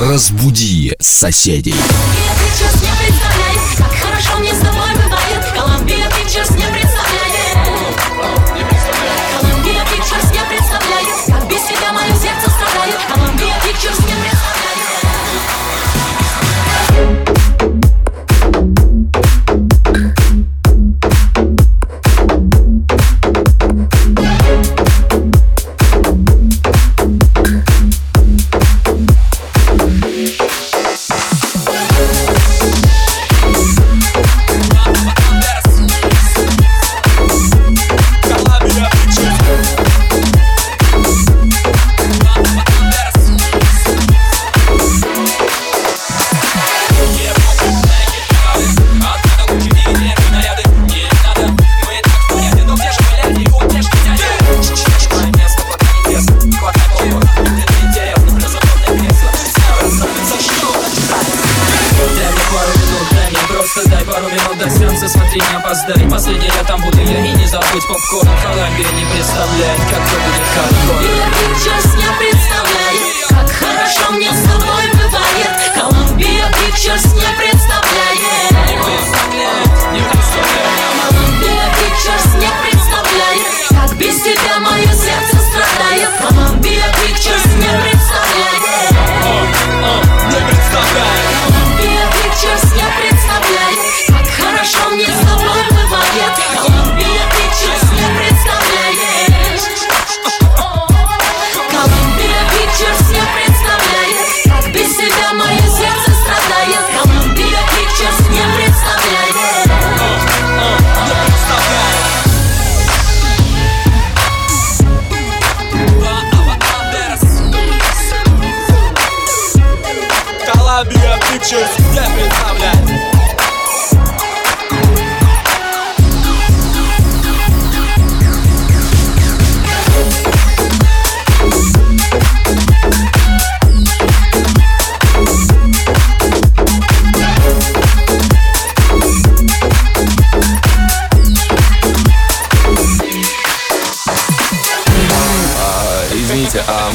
Разбуди соседей. Pictures не как хорошо мне с тобой бывает. Columbia Pictures не.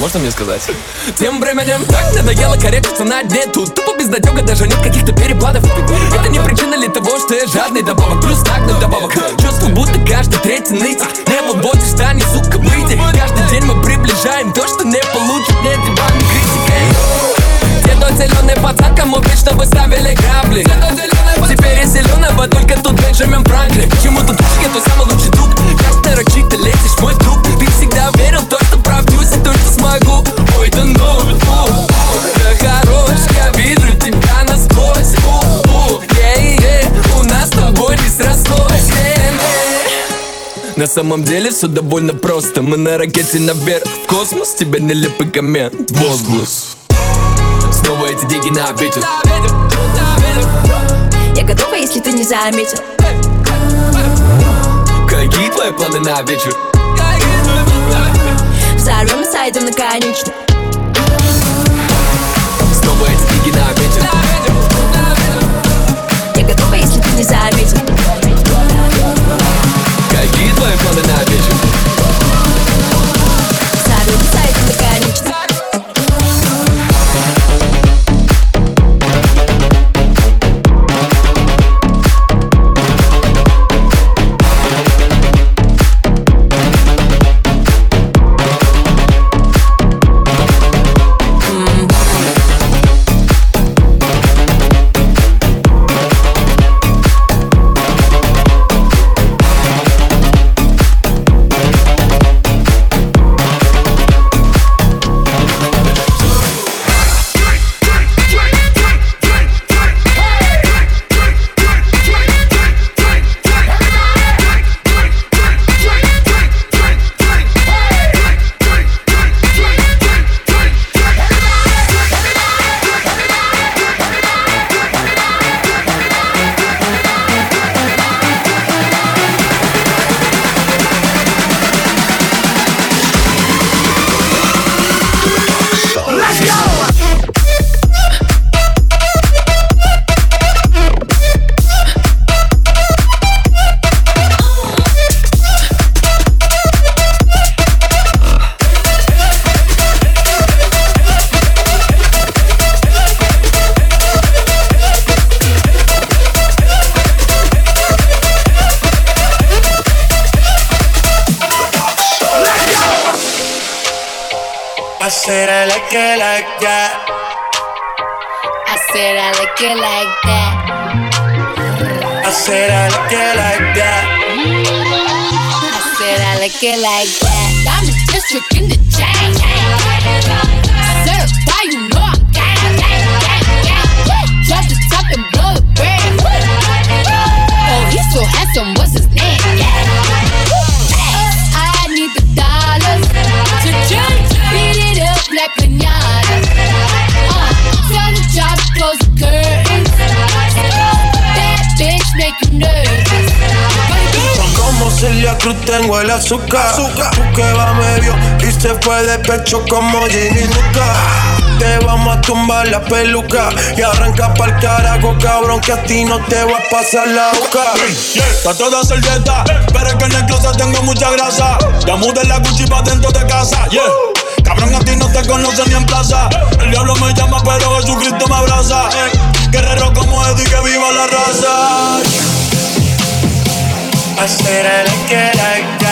Можно мне сказать? Тем временем так надоело корректиться на дне Тут тупо безнадега, даже нет каких-то перепадов. Это не причина ли того, что я жадный добавок? Плюс так добавок. Чувствую, будто каждый третий нытик Не выводишь, станет, сука, выйди. Каждый день мы приближаем то, что не получит. Нет, ебаный критикой Дедо зеленый пацан, кому вечно вы ставили грабли? Теперь я зеленого, только тут Бенджамин Франклин. Чему тут я твой самый лучший на самом деле все довольно просто Мы на ракете наверх в космос Тебе нелепый коммент Возглас Снова эти деньги на ветер Я готова, если ты не заметил. Какие твои планы на вечер? Взорвем и сойдем на конечный. Снова эти it like that. I said I like it like that. I said I like it like that. I said I like it like that. I'm district in the Tengo el azúcar. Tú que va medio y se fue de pecho como Ginny Luca. Te vamos a tumbar la peluca y arranca pa'l carajo, cabrón, que a ti no te va a pasar la boca. Trato de hacer dieta, pero es que en el closet tengo mucha grasa. Ya mudé la Gucci pa' dentro de casa, yeah. Cabrón, a ti no te conocen ni en plaza. El diablo me llama, pero Jesucristo me abraza. Guerrero como Eddie, que viva I said I like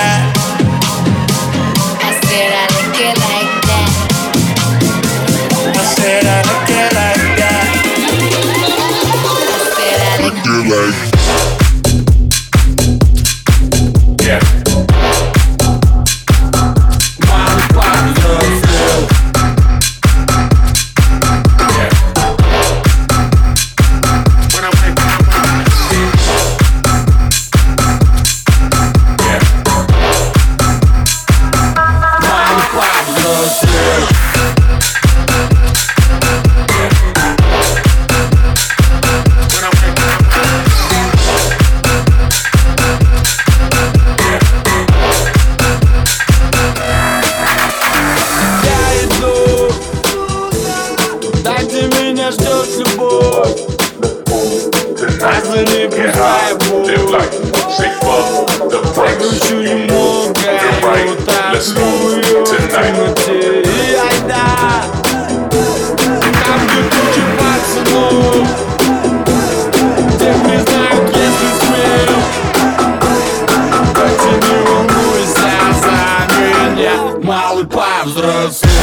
малый повзрослел.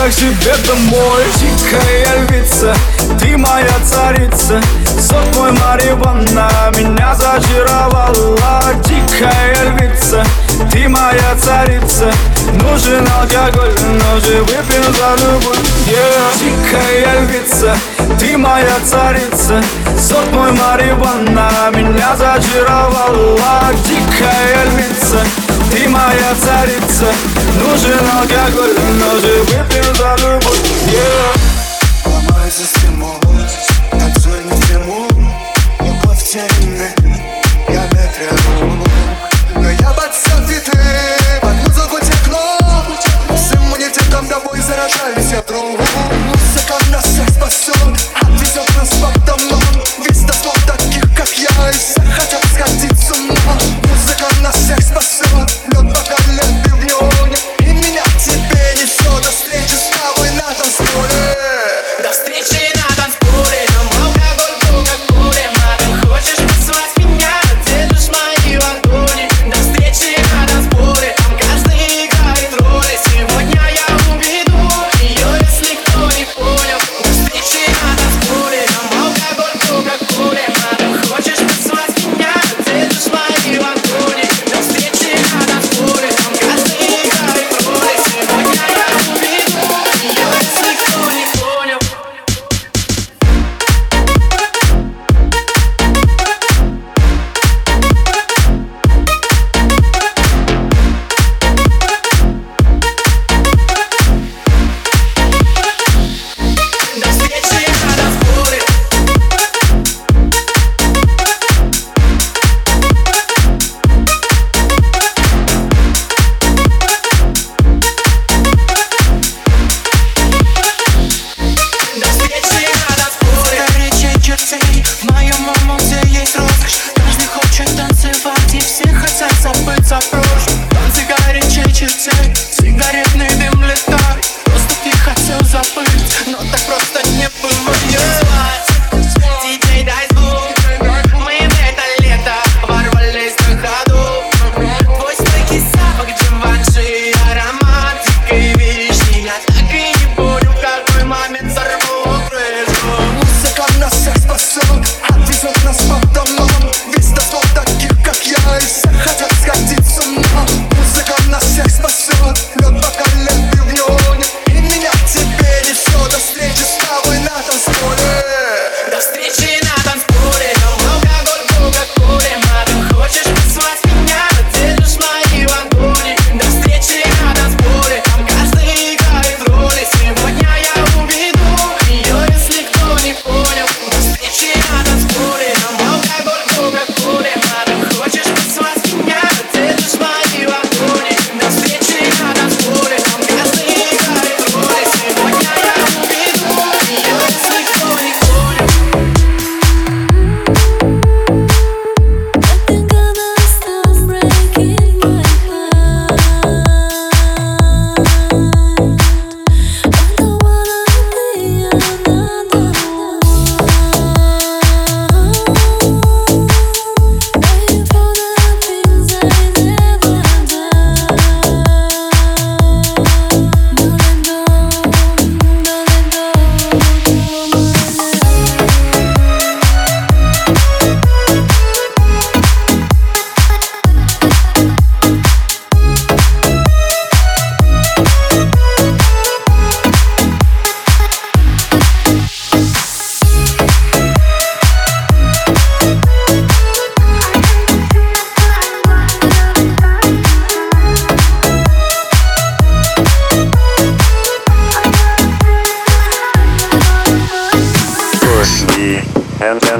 Тебя к себе домой. Дикая львица, ты моя царица. Сок мой марихуана меня зачаровала Дикая львица, ты моя царица. Нужен алкоголь, но же выпьем за любовь. Yeah. Дикая львица, ты моя царица. Сок мой марихуана меня зачаровала Дикая львица, ты моя царица Нужен алкоголь, но же выпьем за любовь yeah.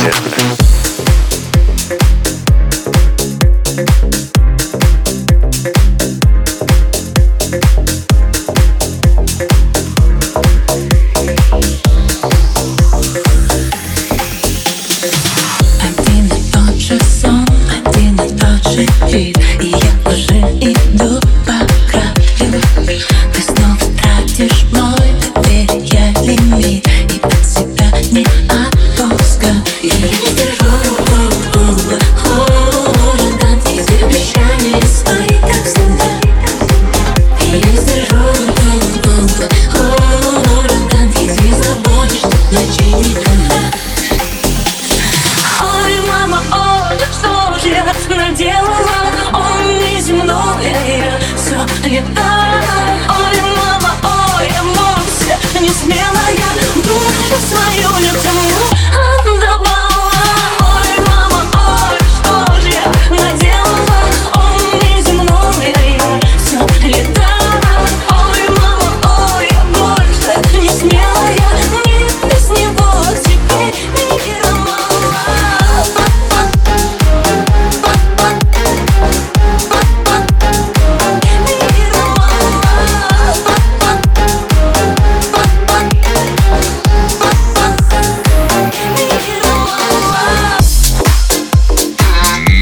Satisfaction.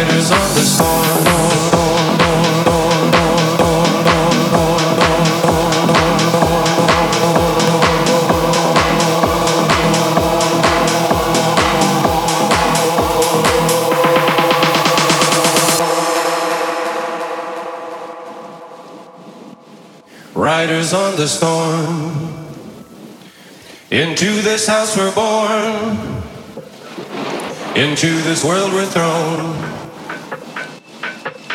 Riders on the storm. Riders on the storm. Into this house we're born. Into this world we're thrown.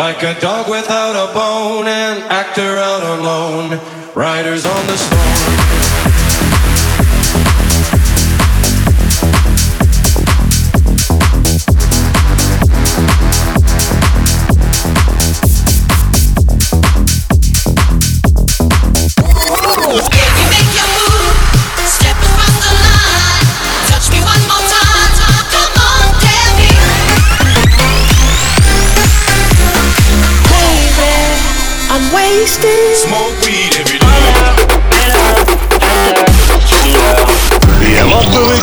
Like a dog without a bone, an actor out alone, riders on the storm.